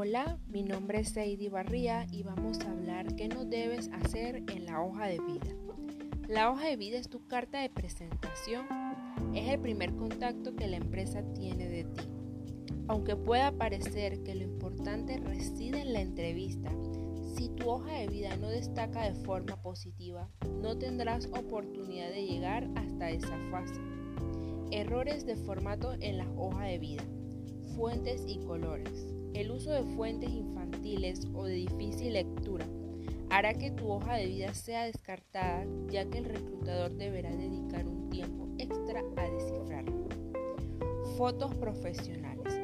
Hola, mi nombre es Sadie Barría y vamos a hablar qué no debes hacer en la hoja de vida. La hoja de vida es tu carta de presentación, es el primer contacto que la empresa tiene de ti. Aunque pueda parecer que lo importante reside en la entrevista, si tu hoja de vida no destaca de forma positiva, no tendrás oportunidad de llegar hasta esa fase. Errores de formato en la hoja de vida, fuentes y colores. El uso de fuentes infantiles o de difícil lectura hará que tu hoja de vida sea descartada ya que el reclutador deberá dedicar un tiempo extra a descifrarlo. Fotos profesionales.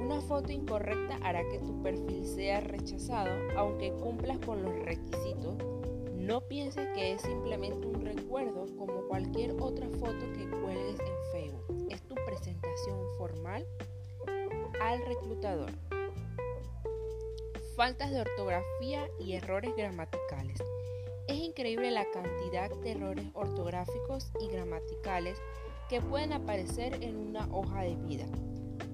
Una foto incorrecta hará que tu perfil sea rechazado aunque cumplas con los requisitos. No pienses que es simplemente un recuerdo como cualquier otra foto que cuelgues en Facebook. Es tu presentación formal al reclutador faltas de ortografía y errores gramaticales. Es increíble la cantidad de errores ortográficos y gramaticales que pueden aparecer en una hoja de vida.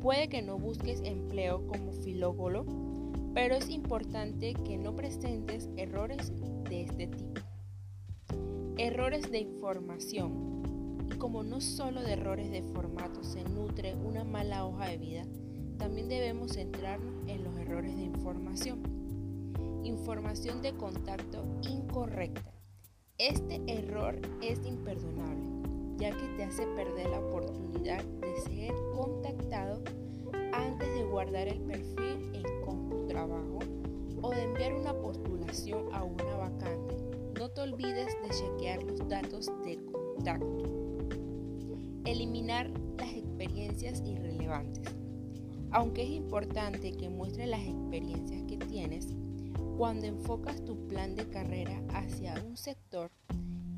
Puede que no busques empleo como filógolo, pero es importante que no presentes errores de este tipo. Errores de información. Y como no solo de errores de formato se nutre una mala hoja de vida, también debemos centrarnos en los errores de información. Información de contacto incorrecta. Este error es imperdonable, ya que te hace perder la oportunidad de ser contactado antes de guardar el perfil en CompuTrabajo o de enviar una postulación a una vacante. No te olvides de chequear los datos de contacto. Eliminar las experiencias irrelevantes. Aunque es importante que muestres las experiencias que tienes, cuando enfocas tu plan de carrera hacia un sector,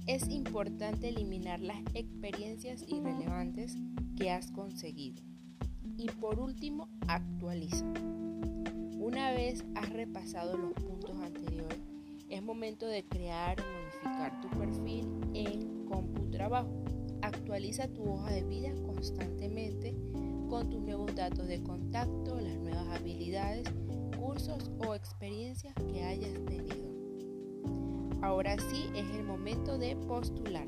es importante eliminar las experiencias irrelevantes que has conseguido. Y por último, actualiza. Una vez has repasado los puntos anteriores, es momento de crear o modificar tu perfil en CompuTrabajo. Actualiza tu hoja de vida constantemente con tus nuevos datos de contacto, las nuevas habilidades, cursos o experiencias que hayas tenido. Ahora sí es el momento de postular.